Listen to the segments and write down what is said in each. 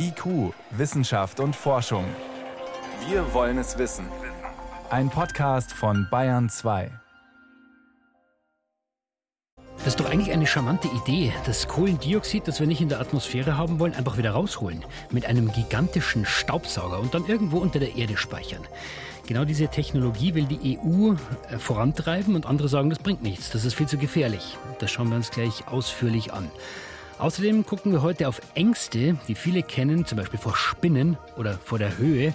IQ, Wissenschaft und Forschung. Wir wollen es wissen. Ein Podcast von Bayern 2. Das ist doch eigentlich eine charmante Idee, das Kohlendioxid, das wir nicht in der Atmosphäre haben wollen, einfach wieder rausholen. Mit einem gigantischen Staubsauger und dann irgendwo unter der Erde speichern. Genau diese Technologie will die EU äh, vorantreiben und andere sagen, das bringt nichts, das ist viel zu gefährlich. Das schauen wir uns gleich ausführlich an. Außerdem gucken wir heute auf Ängste, die viele kennen, zum Beispiel vor Spinnen oder vor der Höhe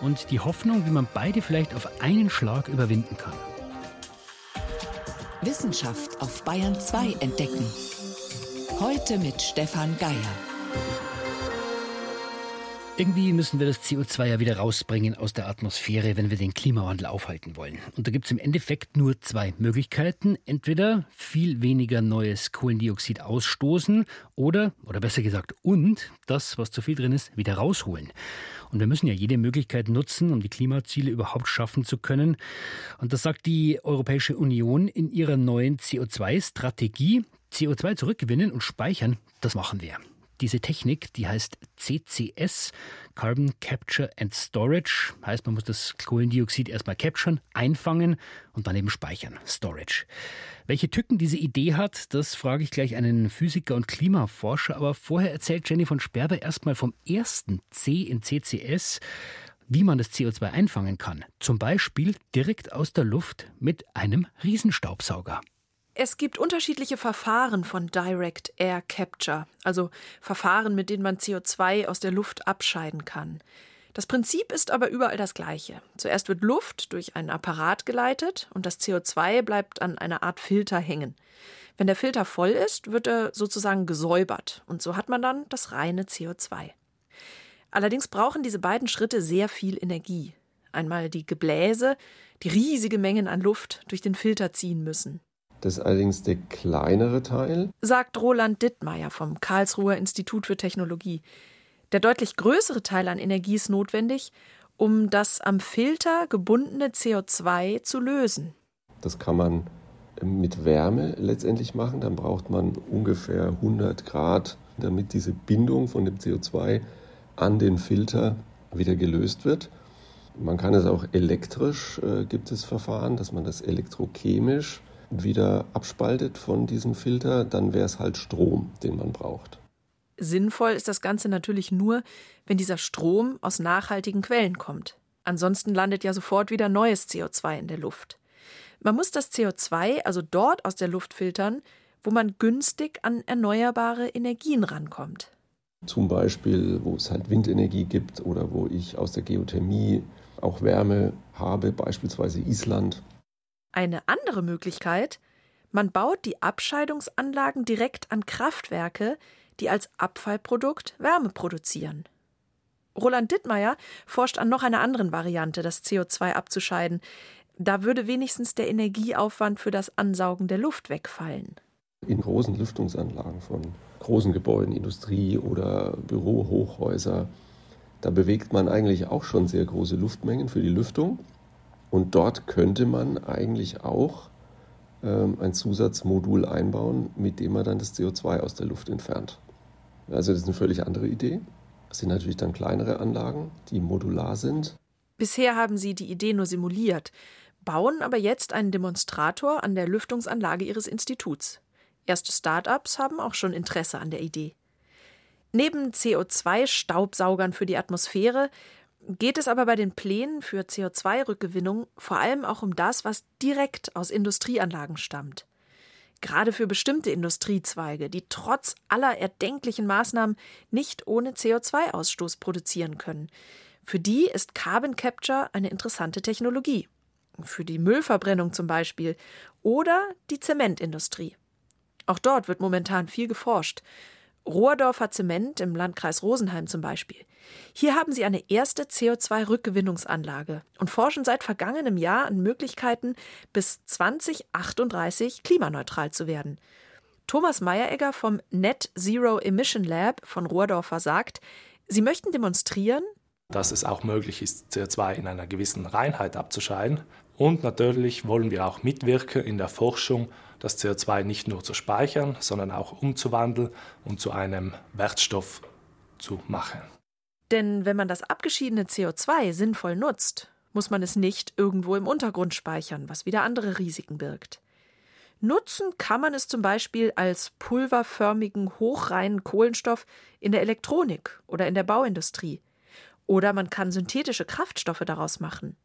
und die Hoffnung, wie man beide vielleicht auf einen Schlag überwinden kann. Wissenschaft auf Bayern 2 entdecken. Heute mit Stefan Geier. Irgendwie müssen wir das CO2 ja wieder rausbringen aus der Atmosphäre, wenn wir den Klimawandel aufhalten wollen. Und da gibt es im Endeffekt nur zwei Möglichkeiten. Entweder viel weniger neues Kohlendioxid ausstoßen oder, oder besser gesagt, und das, was zu viel drin ist, wieder rausholen. Und wir müssen ja jede Möglichkeit nutzen, um die Klimaziele überhaupt schaffen zu können. Und das sagt die Europäische Union in ihrer neuen CO2-Strategie. CO2 zurückgewinnen und speichern, das machen wir. Diese Technik, die heißt CCS, Carbon Capture and Storage, heißt man muss das Kohlendioxid erstmal capturen, einfangen und dann eben speichern, Storage. Welche Tücken diese Idee hat, das frage ich gleich einen Physiker und Klimaforscher, aber vorher erzählt Jenny von Sperber erstmal vom ersten C in CCS, wie man das CO2 einfangen kann. Zum Beispiel direkt aus der Luft mit einem Riesenstaubsauger. Es gibt unterschiedliche Verfahren von Direct Air Capture, also Verfahren, mit denen man CO2 aus der Luft abscheiden kann. Das Prinzip ist aber überall das gleiche. Zuerst wird Luft durch einen Apparat geleitet und das CO2 bleibt an einer Art Filter hängen. Wenn der Filter voll ist, wird er sozusagen gesäubert und so hat man dann das reine CO2. Allerdings brauchen diese beiden Schritte sehr viel Energie. Einmal die Gebläse, die riesige Mengen an Luft durch den Filter ziehen müssen. Das ist allerdings der kleinere Teil, sagt Roland Dittmeier vom Karlsruher Institut für Technologie. Der deutlich größere Teil an Energie ist notwendig, um das am Filter gebundene CO2 zu lösen. Das kann man mit Wärme letztendlich machen. Dann braucht man ungefähr 100 Grad, damit diese Bindung von dem CO2 an den Filter wieder gelöst wird. Man kann es auch elektrisch, äh, gibt es Verfahren, dass man das elektrochemisch wieder abspaltet von diesem Filter, dann wäre es halt Strom, den man braucht. Sinnvoll ist das Ganze natürlich nur, wenn dieser Strom aus nachhaltigen Quellen kommt. Ansonsten landet ja sofort wieder neues CO2 in der Luft. Man muss das CO2 also dort aus der Luft filtern, wo man günstig an erneuerbare Energien rankommt. Zum Beispiel, wo es halt Windenergie gibt oder wo ich aus der Geothermie auch Wärme habe, beispielsweise Island. Eine andere Möglichkeit, man baut die Abscheidungsanlagen direkt an Kraftwerke, die als Abfallprodukt Wärme produzieren. Roland Dittmeier forscht an noch einer anderen Variante, das CO2 abzuscheiden. Da würde wenigstens der Energieaufwand für das Ansaugen der Luft wegfallen. In großen Lüftungsanlagen von großen Gebäuden, Industrie oder Bürohochhäuser, da bewegt man eigentlich auch schon sehr große Luftmengen für die Lüftung. Und dort könnte man eigentlich auch ähm, ein Zusatzmodul einbauen, mit dem man dann das CO2 aus der Luft entfernt. Also das ist eine völlig andere Idee. Das sind natürlich dann kleinere Anlagen, die modular sind. Bisher haben sie die Idee nur simuliert, bauen aber jetzt einen Demonstrator an der Lüftungsanlage ihres Instituts. Erste Start-ups haben auch schon Interesse an der Idee. Neben CO2-Staubsaugern für die Atmosphäre geht es aber bei den Plänen für CO2-Rückgewinnung vor allem auch um das, was direkt aus Industrieanlagen stammt. Gerade für bestimmte Industriezweige, die trotz aller erdenklichen Maßnahmen nicht ohne CO2-Ausstoß produzieren können. Für die ist Carbon Capture eine interessante Technologie. Für die Müllverbrennung zum Beispiel oder die Zementindustrie. Auch dort wird momentan viel geforscht. Rohrdorfer Zement im Landkreis Rosenheim zum Beispiel. Hier haben sie eine erste CO2-Rückgewinnungsanlage und forschen seit vergangenem Jahr an Möglichkeiten, bis 2038 klimaneutral zu werden. Thomas Meyeregger vom Net Zero Emission Lab von Rohrdorfer sagt, sie möchten demonstrieren, dass es auch möglich ist, CO2 in einer gewissen Reinheit abzuscheiden. Und natürlich wollen wir auch mitwirken in der Forschung das CO2 nicht nur zu speichern, sondern auch umzuwandeln und zu einem Wertstoff zu machen. Denn wenn man das abgeschiedene CO2 sinnvoll nutzt, muss man es nicht irgendwo im Untergrund speichern, was wieder andere Risiken birgt. Nutzen kann man es zum Beispiel als pulverförmigen, hochreinen Kohlenstoff in der Elektronik oder in der Bauindustrie. Oder man kann synthetische Kraftstoffe daraus machen.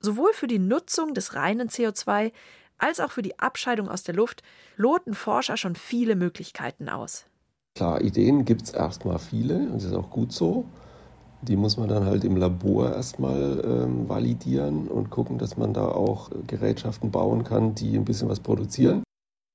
Sowohl für die Nutzung des reinen CO2 als auch für die Abscheidung aus der Luft loten Forscher schon viele Möglichkeiten aus. Klar, Ideen gibt es erstmal viele und das ist auch gut so. Die muss man dann halt im Labor erstmal ähm, validieren und gucken, dass man da auch Gerätschaften bauen kann, die ein bisschen was produzieren.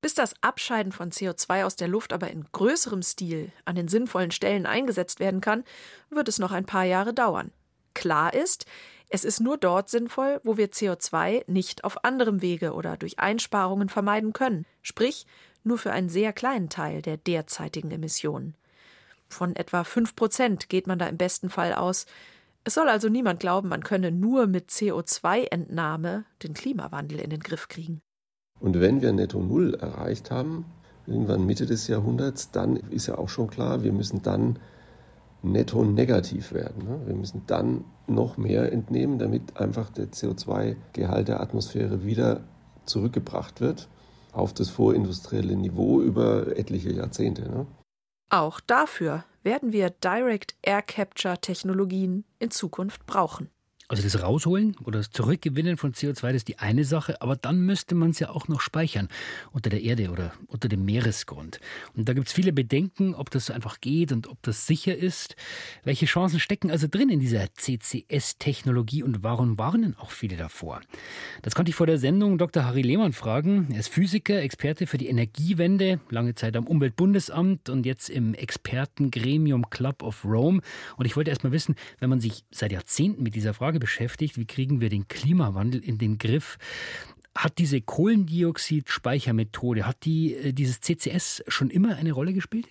Bis das Abscheiden von CO2 aus der Luft aber in größerem Stil an den sinnvollen Stellen eingesetzt werden kann, wird es noch ein paar Jahre dauern. Klar ist, es ist nur dort sinnvoll, wo wir CO2 nicht auf anderem Wege oder durch Einsparungen vermeiden können, sprich nur für einen sehr kleinen Teil der derzeitigen Emissionen. Von etwa 5 Prozent geht man da im besten Fall aus. Es soll also niemand glauben, man könne nur mit CO2-Entnahme den Klimawandel in den Griff kriegen. Und wenn wir Netto Null erreicht haben, irgendwann Mitte des Jahrhunderts, dann ist ja auch schon klar, wir müssen dann netto negativ werden. Ne? Wir müssen dann noch mehr entnehmen, damit einfach der CO2-Gehalt der Atmosphäre wieder zurückgebracht wird auf das vorindustrielle Niveau über etliche Jahrzehnte. Auch dafür werden wir Direct Air Capture Technologien in Zukunft brauchen. Also das Rausholen oder das Zurückgewinnen von CO2, das ist die eine Sache, aber dann müsste man es ja auch noch speichern unter der Erde oder unter dem Meeresgrund. Und da gibt es viele Bedenken, ob das einfach geht und ob das sicher ist. Welche Chancen stecken also drin in dieser CCS-Technologie und warum warnen auch viele davor? Das konnte ich vor der Sendung Dr. Harry Lehmann fragen. Er ist Physiker, Experte für die Energiewende, lange Zeit am Umweltbundesamt und jetzt im Expertengremium Club of Rome. Und ich wollte erst mal wissen, wenn man sich seit Jahrzehnten mit dieser Frage Frage beschäftigt, wie kriegen wir den Klimawandel in den Griff? Hat diese Kohlendioxid-Speichermethode, hat die, äh, dieses CCS schon immer eine Rolle gespielt?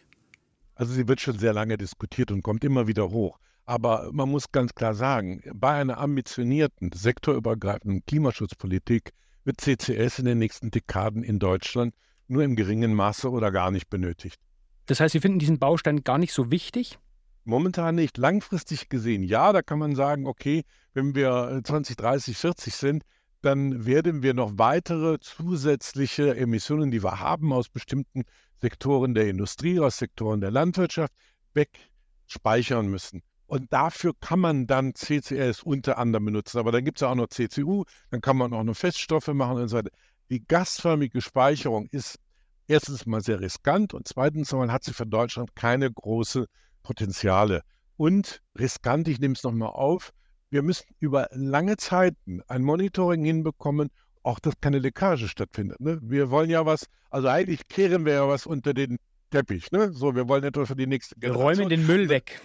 Also sie wird schon sehr lange diskutiert und kommt immer wieder hoch. Aber man muss ganz klar sagen, bei einer ambitionierten, sektorübergreifenden Klimaschutzpolitik wird CCS in den nächsten Dekaden in Deutschland nur im geringen Maße oder gar nicht benötigt. Das heißt, Sie finden diesen Baustein gar nicht so wichtig? Momentan nicht. Langfristig gesehen, ja, da kann man sagen, okay, wenn wir 20, 30, 40 sind, dann werden wir noch weitere zusätzliche Emissionen, die wir haben aus bestimmten Sektoren der Industrie, aus Sektoren der Landwirtschaft, wegspeichern müssen. Und dafür kann man dann CCS unter anderem benutzen. Aber dann gibt es ja auch noch CCU, dann kann man auch noch Feststoffe machen und so weiter. Die gasförmige Speicherung ist erstens mal sehr riskant und zweitens mal hat sie für Deutschland keine große Potenziale. Und riskant, ich nehme es nochmal auf, wir müssen über lange Zeiten ein Monitoring hinbekommen, auch dass keine Leckage stattfindet. Ne? Wir wollen ja was, also eigentlich kehren wir ja was unter den Teppich. Ne? So, wir wollen etwas für die nächste Generation. Wir räumen den Müll weg.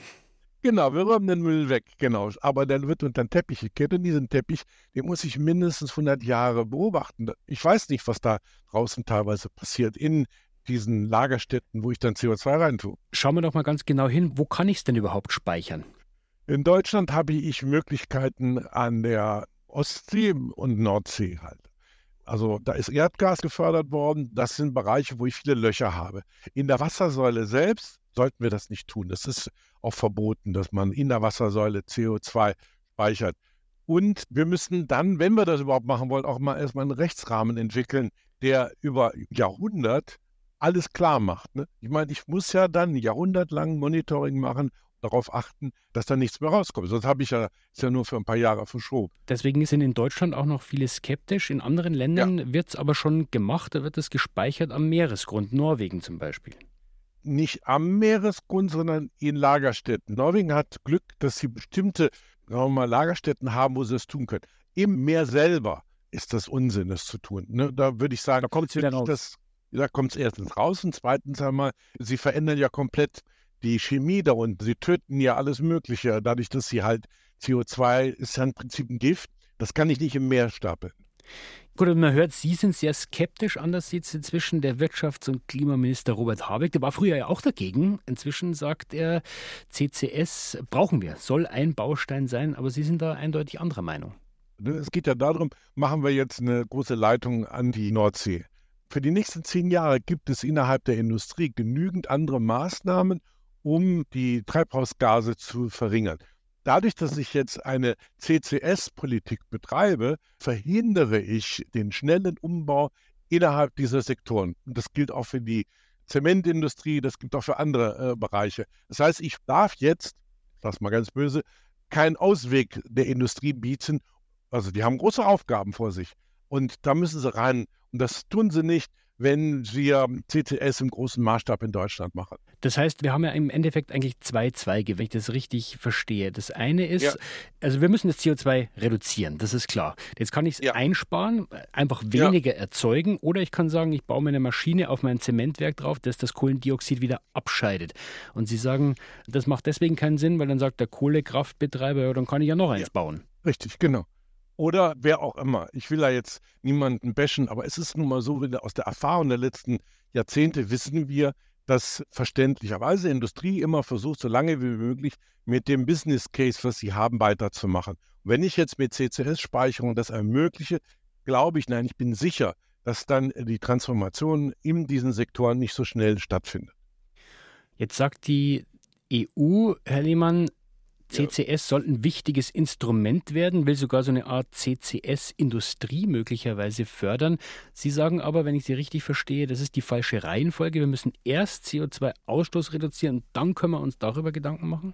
Genau, wir räumen den Müll weg, genau. Aber dann wird unter den Teppich gekehrt und diesen Teppich, den muss ich mindestens 100 Jahre beobachten. Ich weiß nicht, was da draußen teilweise passiert in diesen Lagerstätten, wo ich dann CO2 reintue. Schauen wir doch mal ganz genau hin, wo kann ich es denn überhaupt speichern? In Deutschland habe ich Möglichkeiten an der Ostsee und Nordsee halt. Also da ist Erdgas gefördert worden. Das sind Bereiche, wo ich viele Löcher habe. In der Wassersäule selbst sollten wir das nicht tun. Das ist auch verboten, dass man in der Wassersäule CO2 speichert. Und wir müssen dann, wenn wir das überhaupt machen wollen, auch mal erstmal einen Rechtsrahmen entwickeln, der über Jahrhundert alles klar macht. Ne? Ich meine, ich muss ja dann jahrhundertlang Monitoring machen, darauf achten, dass da nichts mehr rauskommt. Sonst habe ich ja, ist ja nur für ein paar Jahre verschoben. Deswegen sind in Deutschland auch noch viele skeptisch. In anderen Ländern ja. wird es aber schon gemacht, da wird es gespeichert am Meeresgrund, Norwegen zum Beispiel. Nicht am Meeresgrund, sondern in Lagerstätten. Norwegen hat Glück, dass sie bestimmte sagen wir mal, Lagerstätten haben, wo sie es tun können. Im Meer selber ist das Unsinn, das zu tun. Ne? Da würde ich sagen, da kommt es wieder raus. Das, da kommt es erstens raus und zweitens einmal, sie verändern ja komplett die Chemie da unten. Sie töten ja alles Mögliche, dadurch, dass sie halt CO2 ist ja im Prinzip ein Gift. Das kann ich nicht im Meer stapeln. Gut, man hört, Sie sind sehr skeptisch. Anders es inzwischen der Wirtschafts- und Klimaminister Robert Habeck. Der war früher ja auch dagegen. Inzwischen sagt er, CCS brauchen wir, soll ein Baustein sein. Aber Sie sind da eindeutig anderer Meinung. Es geht ja darum, machen wir jetzt eine große Leitung an die Nordsee. Für die nächsten zehn Jahre gibt es innerhalb der Industrie genügend andere Maßnahmen, um die Treibhausgase zu verringern. Dadurch, dass ich jetzt eine CCS-Politik betreibe, verhindere ich den schnellen Umbau innerhalb dieser Sektoren. Und das gilt auch für die Zementindustrie, das gilt auch für andere äh, Bereiche. Das heißt, ich darf jetzt, das mal ganz böse, keinen Ausweg der Industrie bieten. Also die haben große Aufgaben vor sich. Und da müssen sie rein. Und das tun sie nicht, wenn wir CCS im großen Maßstab in Deutschland machen. Das heißt, wir haben ja im Endeffekt eigentlich zwei Zweige, wenn ich das richtig verstehe. Das eine ist, ja. also wir müssen das CO2 reduzieren, das ist klar. Jetzt kann ich es ja. einsparen, einfach weniger ja. erzeugen oder ich kann sagen, ich baue mir eine Maschine auf mein Zementwerk drauf, das das Kohlendioxid wieder abscheidet. Und Sie sagen, das macht deswegen keinen Sinn, weil dann sagt der Kohlekraftbetreiber, ja, dann kann ich ja noch eins bauen. Richtig, genau oder wer auch immer. Ich will da jetzt niemanden bashen, aber es ist nun mal so, aus der Erfahrung der letzten Jahrzehnte wissen wir, dass verständlicherweise Industrie immer versucht, so lange wie möglich mit dem Business Case, was sie haben, weiterzumachen. Und wenn ich jetzt mit CCS-Speicherung das ermögliche, glaube ich, nein, ich bin sicher, dass dann die Transformation in diesen Sektoren nicht so schnell stattfindet. Jetzt sagt die EU, Herr Lehmann, CCS soll ein wichtiges Instrument werden, will sogar so eine Art CCS-Industrie möglicherweise fördern. Sie sagen aber, wenn ich Sie richtig verstehe, das ist die falsche Reihenfolge. Wir müssen erst CO2-Ausstoß reduzieren dann können wir uns darüber Gedanken machen?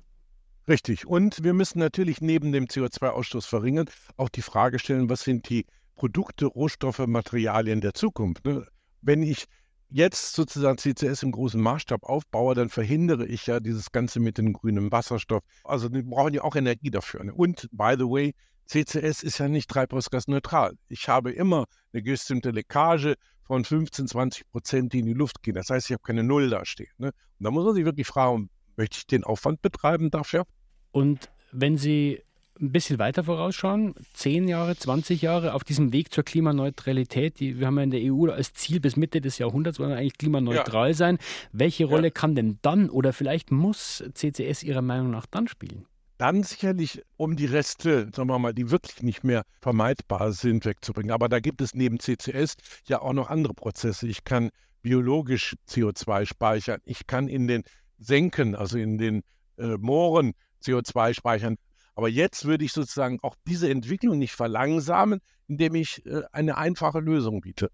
Richtig. Und wir müssen natürlich neben dem CO2-Ausstoß verringern auch die Frage stellen, was sind die Produkte, Rohstoffe, Materialien der Zukunft. Ne? Wenn ich jetzt sozusagen CCS im großen Maßstab aufbaue, dann verhindere ich ja dieses Ganze mit dem grünen Wasserstoff. Also wir brauchen ja auch Energie dafür. Ne? Und by the way, CCS ist ja nicht treibhausgasneutral. Ich habe immer eine bestimmte Leckage von 15, 20 Prozent, die in die Luft gehen. Das heißt, ich habe keine Null da stehen. Ne? Und da muss man sich wirklich fragen, möchte ich den Aufwand betreiben dafür? Und wenn Sie ein bisschen weiter vorausschauen, 10 Jahre, 20 Jahre auf diesem Weg zur Klimaneutralität. Die, wir haben ja in der EU als Ziel bis Mitte des Jahrhunderts wollen wir eigentlich klimaneutral ja. sein. Welche Rolle ja. kann denn dann oder vielleicht muss CCS Ihrer Meinung nach dann spielen? Dann sicherlich, um die Reste, sagen wir mal, die wirklich nicht mehr vermeidbar sind, wegzubringen. Aber da gibt es neben CCS ja auch noch andere Prozesse. Ich kann biologisch CO2 speichern. Ich kann in den Senken, also in den äh, Mooren CO2 speichern. Aber jetzt würde ich sozusagen auch diese Entwicklung nicht verlangsamen, indem ich äh, eine einfache Lösung biete.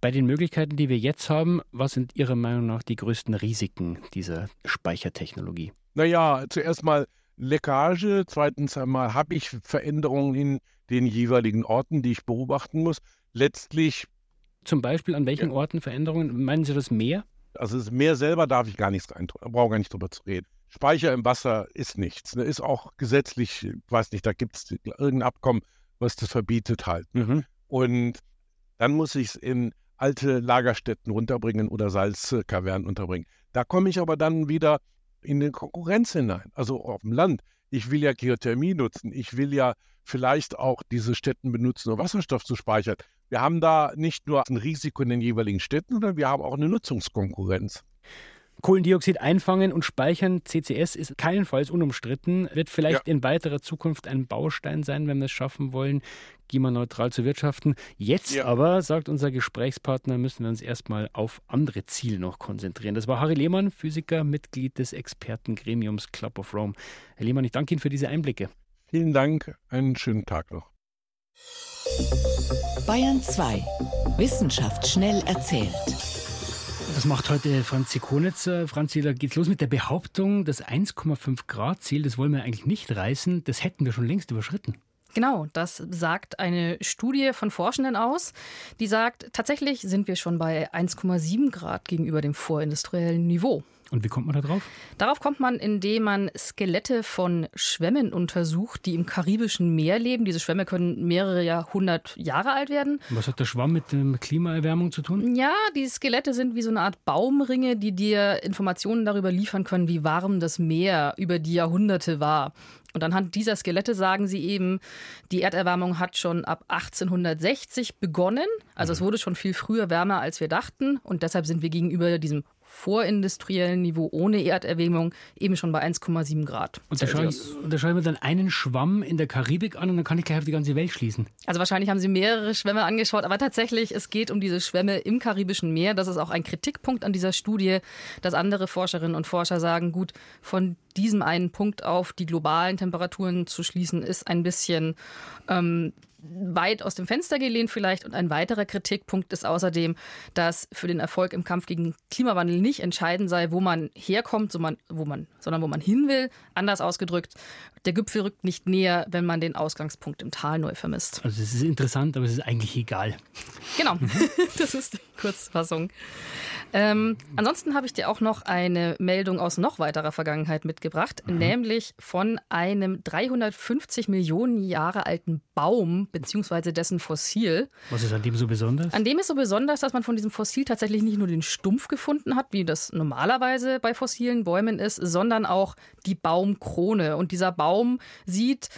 Bei den Möglichkeiten, die wir jetzt haben, was sind Ihrer Meinung nach die größten Risiken dieser Speichertechnologie? Naja, zuerst mal Leckage, zweitens einmal habe ich Veränderungen in den jeweiligen Orten, die ich beobachten muss. Letztlich. Zum Beispiel an welchen ja. Orten Veränderungen? Meinen Sie das Meer? Also das Meer selber darf ich gar nichts da brauche gar nicht drüber zu reden. Speicher im Wasser ist nichts. Ne? Ist auch gesetzlich, ich weiß nicht, da gibt es irgendein Abkommen, was das verbietet halt. Ne? Mhm. Und dann muss ich es in alte Lagerstätten runterbringen oder Salzkavernen unterbringen. Da komme ich aber dann wieder in die Konkurrenz hinein, also auf dem Land. Ich will ja Geothermie nutzen. Ich will ja vielleicht auch diese Städten benutzen, um Wasserstoff zu speichern. Wir haben da nicht nur ein Risiko in den jeweiligen Städten, sondern wir haben auch eine Nutzungskonkurrenz. Kohlendioxid einfangen und speichern, CCS ist keinenfalls unumstritten, wird vielleicht ja. in weiterer Zukunft ein Baustein sein, wenn wir es schaffen wollen, klimaneutral zu wirtschaften. Jetzt ja. aber, sagt unser Gesprächspartner, müssen wir uns erstmal auf andere Ziele noch konzentrieren. Das war Harry Lehmann, Physiker, Mitglied des Expertengremiums Club of Rome. Herr Lehmann, ich danke Ihnen für diese Einblicke. Vielen Dank, einen schönen Tag noch. Bayern 2. Wissenschaft schnell erzählt. Das macht heute Franzi Konitzer. Franzi, da geht's los mit der Behauptung, das 1,5 Grad Ziel, das wollen wir eigentlich nicht reißen, das hätten wir schon längst überschritten. Genau, das sagt eine Studie von Forschenden aus, die sagt, tatsächlich sind wir schon bei 1,7 Grad gegenüber dem vorindustriellen Niveau. Und wie kommt man da drauf? Darauf kommt man, indem man Skelette von Schwämmen untersucht, die im karibischen Meer leben. Diese Schwämme können mehrere Jahrhundert Jahre alt werden. Was hat der Schwamm mit der Klimaerwärmung zu tun? Ja, die Skelette sind wie so eine Art Baumringe, die dir Informationen darüber liefern können, wie warm das Meer über die Jahrhunderte war. Und anhand dieser Skelette sagen sie eben, die Erderwärmung hat schon ab 1860 begonnen. Also es mhm. wurde schon viel früher wärmer, als wir dachten. Und deshalb sind wir gegenüber diesem vorindustriellen Niveau ohne Erderwärmung eben schon bei 1,7 Grad. Und da schaue, ich, da schaue ich mir dann einen Schwamm in der Karibik an und dann kann ich gleich auf die ganze Welt schließen. Also wahrscheinlich haben Sie mehrere Schwämme angeschaut, aber tatsächlich, es geht um diese Schwämme im Karibischen Meer. Das ist auch ein Kritikpunkt an dieser Studie, dass andere Forscherinnen und Forscher sagen, gut, von diesem einen Punkt auf die globalen Temperaturen zu schließen, ist ein bisschen ähm, weit aus dem Fenster gelehnt vielleicht. Und ein weiterer Kritikpunkt ist außerdem, dass für den Erfolg im Kampf gegen Klimawandel nicht entscheidend sei, wo man herkommt, so man, wo man, sondern wo man hin will. Anders ausgedrückt, der Gipfel rückt nicht näher, wenn man den Ausgangspunkt im Tal neu vermisst. Also es ist interessant, aber es ist eigentlich egal. Genau, das ist die Kurzfassung. Ähm, ansonsten habe ich dir auch noch eine Meldung aus noch weiterer Vergangenheit mitgebracht, mhm. nämlich von einem 350 Millionen Jahre alten Baum bzw. dessen Fossil. Was ist an dem so besonders? An dem ist so besonders, dass man von diesem Fossil tatsächlich nicht nur den Stumpf gefunden hat, wie das normalerweise bei fossilen Bäumen ist, sondern auch die Baumkrone. Und dieser Baum sieht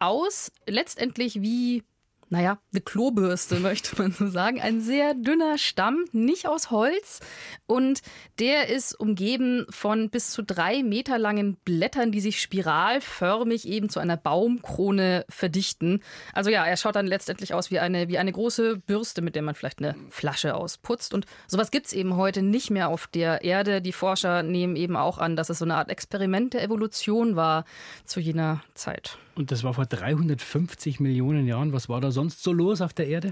aus letztendlich wie naja, eine Klobürste, möchte man so sagen. Ein sehr dünner Stamm, nicht aus Holz. Und der ist umgeben von bis zu drei Meter langen Blättern, die sich spiralförmig eben zu einer Baumkrone verdichten. Also ja, er schaut dann letztendlich aus wie eine, wie eine große Bürste, mit der man vielleicht eine Flasche ausputzt. Und sowas gibt es eben heute nicht mehr auf der Erde. Die Forscher nehmen eben auch an, dass es so eine Art Experiment der Evolution war zu jener Zeit. Und das war vor 350 Millionen Jahren. Was war da sonst so los auf der Erde?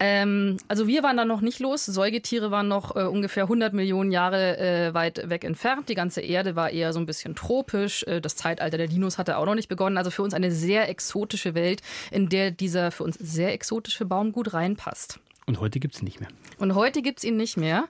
Ähm, also wir waren da noch nicht los. Säugetiere waren noch äh, ungefähr 100 Millionen Jahre äh, weit weg entfernt. Die ganze Erde war eher so ein bisschen tropisch. Äh, das Zeitalter der Dinos hatte auch noch nicht begonnen. Also für uns eine sehr exotische Welt, in der dieser für uns sehr exotische Baum gut reinpasst. Und heute gibt es ihn nicht mehr. Und heute gibt es ihn nicht mehr.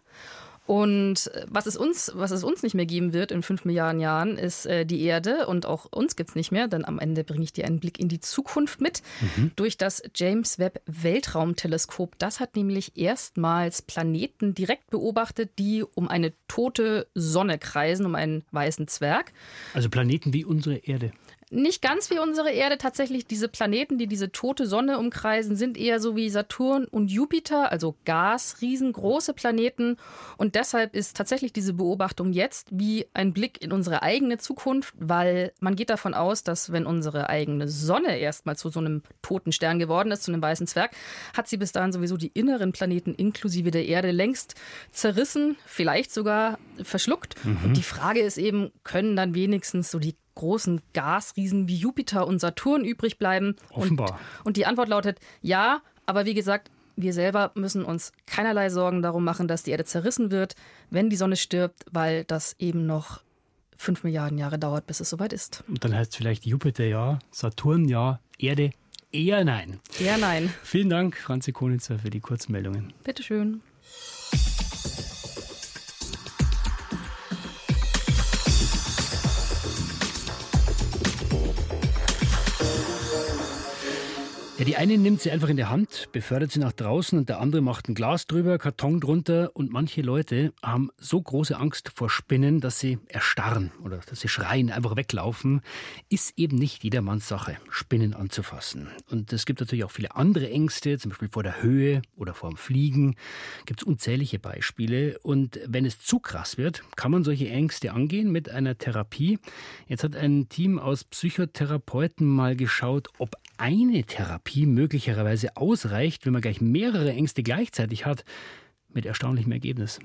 Und was es uns, was es uns nicht mehr geben wird in fünf Milliarden Jahren, ist äh, die Erde. Und auch uns gibt es nicht mehr, denn am Ende bringe ich dir einen Blick in die Zukunft mit. Mhm. Durch das James Webb Weltraumteleskop. Das hat nämlich erstmals Planeten direkt beobachtet, die um eine tote Sonne kreisen, um einen weißen Zwerg. Also Planeten wie unsere Erde nicht ganz wie unsere Erde. Tatsächlich, diese Planeten, die diese tote Sonne umkreisen, sind eher so wie Saturn und Jupiter, also Gas, riesengroße Planeten. Und deshalb ist tatsächlich diese Beobachtung jetzt wie ein Blick in unsere eigene Zukunft, weil man geht davon aus, dass wenn unsere eigene Sonne erstmal zu so einem toten Stern geworden ist, zu einem weißen Zwerg, hat sie bis dahin sowieso die inneren Planeten inklusive der Erde längst zerrissen, vielleicht sogar verschluckt. Mhm. Und die Frage ist eben, können dann wenigstens so die großen Gasriesen wie Jupiter und Saturn übrig bleiben? Offenbar. Und, und die Antwort lautet ja, aber wie gesagt, wir selber müssen uns keinerlei Sorgen darum machen, dass die Erde zerrissen wird, wenn die Sonne stirbt, weil das eben noch fünf Milliarden Jahre dauert, bis es soweit ist. Und dann heißt es vielleicht Jupiter ja, Saturn ja, Erde eher nein. Eher nein. Vielen Dank, Franzi Konitzer, für die Kurzmeldungen. Bitteschön. Die eine nimmt sie einfach in der Hand, befördert sie nach draußen und der andere macht ein Glas drüber, Karton drunter und manche Leute haben so große Angst vor Spinnen, dass sie erstarren oder dass sie schreien, einfach weglaufen. Ist eben nicht jedermanns Sache, Spinnen anzufassen. Und es gibt natürlich auch viele andere Ängste, zum Beispiel vor der Höhe oder vor dem Fliegen. Gibt es unzählige Beispiele. Und wenn es zu krass wird, kann man solche Ängste angehen mit einer Therapie. Jetzt hat ein Team aus Psychotherapeuten mal geschaut, ob eine Therapie möglicherweise ausreicht, wenn man gleich mehrere Ängste gleichzeitig hat, mit erstaunlichem Ergebnis.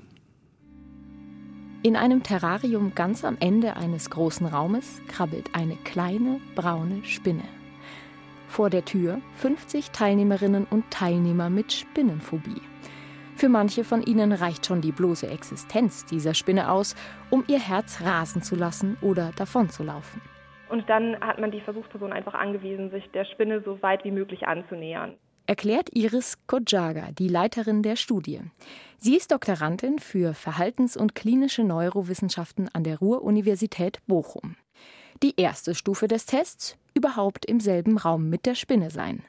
In einem Terrarium ganz am Ende eines großen Raumes krabbelt eine kleine braune Spinne. Vor der Tür 50 Teilnehmerinnen und Teilnehmer mit Spinnenphobie. Für manche von ihnen reicht schon die bloße Existenz dieser Spinne aus, um ihr Herz rasen zu lassen oder davonzulaufen. Und dann hat man die Versuchsperson einfach angewiesen, sich der Spinne so weit wie möglich anzunähern. Erklärt Iris Kojaga, die Leiterin der Studie. Sie ist Doktorandin für Verhaltens- und klinische Neurowissenschaften an der Ruhr-Universität Bochum. Die erste Stufe des Tests: überhaupt im selben Raum mit der Spinne sein.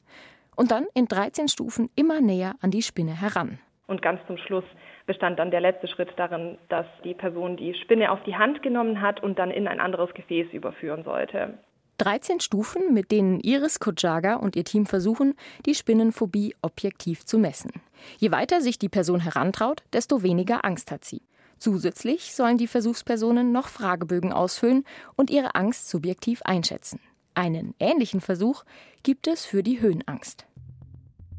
Und dann in 13 Stufen immer näher an die Spinne heran. Und ganz zum Schluss bestand dann der letzte Schritt darin, dass die Person die Spinne auf die Hand genommen hat und dann in ein anderes Gefäß überführen sollte. 13 Stufen, mit denen Iris Kojaga und ihr Team versuchen, die Spinnenphobie objektiv zu messen. Je weiter sich die Person herantraut, desto weniger Angst hat sie. Zusätzlich sollen die Versuchspersonen noch Fragebögen ausfüllen und ihre Angst subjektiv einschätzen. Einen ähnlichen Versuch gibt es für die Höhenangst.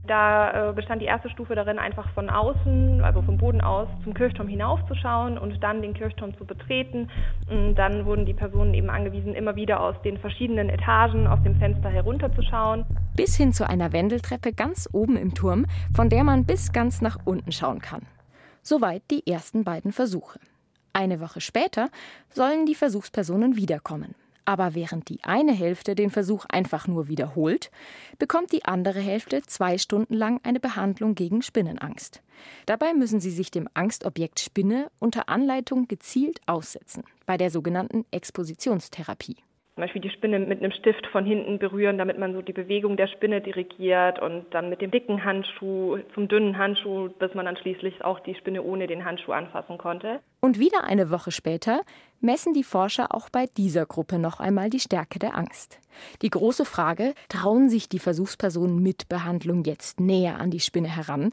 Da äh, bestand die erste Stufe darin, einfach von außen, also vom Boden aus, zum Kirchturm hinaufzuschauen und dann den Kirchturm zu betreten. Und dann wurden die Personen eben angewiesen, immer wieder aus den verschiedenen Etagen aus dem Fenster herunterzuschauen. Bis hin zu einer Wendeltreppe ganz oben im Turm, von der man bis ganz nach unten schauen kann. Soweit die ersten beiden Versuche. Eine Woche später sollen die Versuchspersonen wiederkommen. Aber während die eine Hälfte den Versuch einfach nur wiederholt, bekommt die andere Hälfte zwei Stunden lang eine Behandlung gegen Spinnenangst. Dabei müssen sie sich dem Angstobjekt Spinne unter Anleitung gezielt aussetzen, bei der sogenannten Expositionstherapie zum Beispiel die Spinne mit einem Stift von hinten berühren, damit man so die Bewegung der Spinne dirigiert und dann mit dem dicken Handschuh zum dünnen Handschuh, bis man dann schließlich auch die Spinne ohne den Handschuh anfassen konnte. Und wieder eine Woche später messen die Forscher auch bei dieser Gruppe noch einmal die Stärke der Angst. Die große Frage, trauen sich die Versuchspersonen mit Behandlung jetzt näher an die Spinne heran?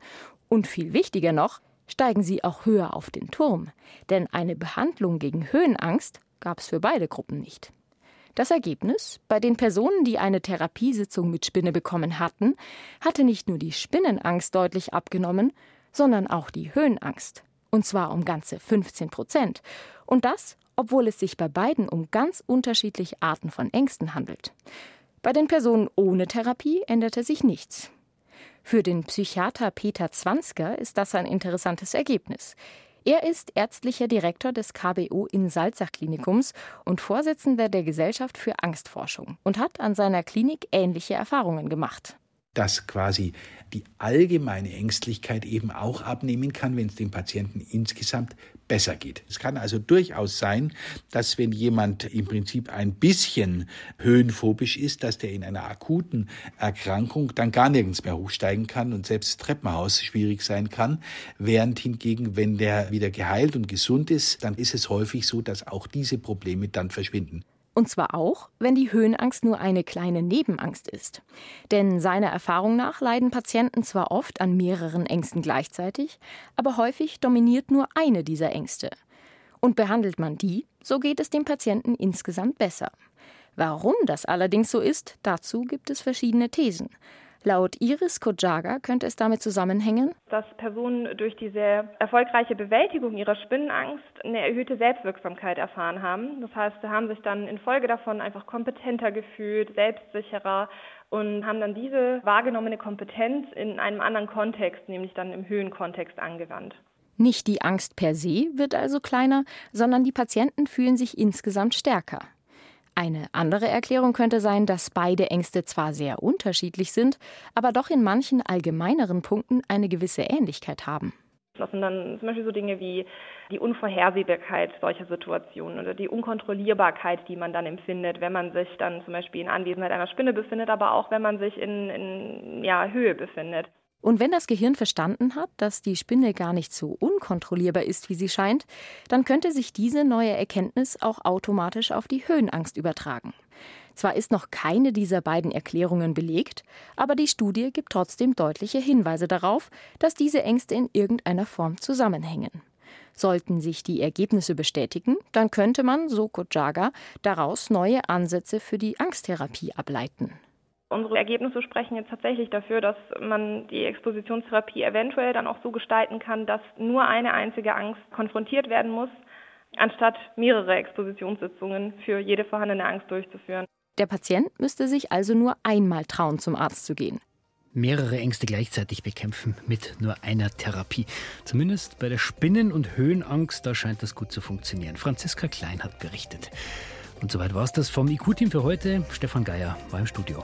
Und viel wichtiger noch, steigen sie auch höher auf den Turm? Denn eine Behandlung gegen Höhenangst gab es für beide Gruppen nicht. Das Ergebnis? Bei den Personen, die eine Therapiesitzung mit Spinne bekommen hatten, hatte nicht nur die Spinnenangst deutlich abgenommen, sondern auch die Höhenangst. Und zwar um ganze 15 Prozent. Und das, obwohl es sich bei beiden um ganz unterschiedliche Arten von Ängsten handelt. Bei den Personen ohne Therapie änderte sich nichts. Für den Psychiater Peter Zwansker ist das ein interessantes Ergebnis. Er ist ärztlicher Direktor des KBO in Salzach Klinikums und Vorsitzender der Gesellschaft für Angstforschung und hat an seiner Klinik ähnliche Erfahrungen gemacht dass quasi die allgemeine Ängstlichkeit eben auch abnehmen kann, wenn es dem Patienten insgesamt besser geht. Es kann also durchaus sein, dass wenn jemand im Prinzip ein bisschen höhenphobisch ist, dass der in einer akuten Erkrankung dann gar nirgends mehr hochsteigen kann und selbst Treppenhaus schwierig sein kann, während hingegen, wenn der wieder geheilt und gesund ist, dann ist es häufig so, dass auch diese Probleme dann verschwinden. Und zwar auch, wenn die Höhenangst nur eine kleine Nebenangst ist. Denn seiner Erfahrung nach leiden Patienten zwar oft an mehreren Ängsten gleichzeitig, aber häufig dominiert nur eine dieser Ängste. Und behandelt man die, so geht es dem Patienten insgesamt besser. Warum das allerdings so ist, dazu gibt es verschiedene Thesen. Laut Iris Kojaga könnte es damit zusammenhängen, dass Personen durch die sehr erfolgreiche Bewältigung ihrer Spinnenangst eine erhöhte Selbstwirksamkeit erfahren haben. Das heißt, sie haben sich dann infolge davon einfach kompetenter gefühlt, selbstsicherer und haben dann diese wahrgenommene Kompetenz in einem anderen Kontext, nämlich dann im Höhenkontext angewandt. Nicht die Angst per se wird also kleiner, sondern die Patienten fühlen sich insgesamt stärker. Eine andere Erklärung könnte sein, dass beide Ängste zwar sehr unterschiedlich sind, aber doch in manchen allgemeineren Punkten eine gewisse Ähnlichkeit haben. Das sind dann zum Beispiel so Dinge wie die Unvorhersehbarkeit solcher Situationen oder die Unkontrollierbarkeit, die man dann empfindet, wenn man sich dann zum Beispiel in Anwesenheit einer Spinne befindet, aber auch wenn man sich in, in ja, Höhe befindet. Und wenn das Gehirn verstanden hat, dass die Spinne gar nicht so unkontrollierbar ist, wie sie scheint, dann könnte sich diese neue Erkenntnis auch automatisch auf die Höhenangst übertragen. Zwar ist noch keine dieser beiden Erklärungen belegt, aber die Studie gibt trotzdem deutliche Hinweise darauf, dass diese Ängste in irgendeiner Form zusammenhängen. Sollten sich die Ergebnisse bestätigen, dann könnte man, so Kojaga, daraus neue Ansätze für die Angsttherapie ableiten. Unsere Ergebnisse sprechen jetzt tatsächlich dafür, dass man die Expositionstherapie eventuell dann auch so gestalten kann, dass nur eine einzige Angst konfrontiert werden muss, anstatt mehrere Expositionssitzungen für jede vorhandene Angst durchzuführen. Der Patient müsste sich also nur einmal trauen, zum Arzt zu gehen. Mehrere Ängste gleichzeitig bekämpfen mit nur einer Therapie. Zumindest bei der Spinnen- und Höhenangst, da scheint das gut zu funktionieren. Franziska Klein hat berichtet. Und soweit war es das vom IQ-Team für heute. Stefan Geier war im Studio.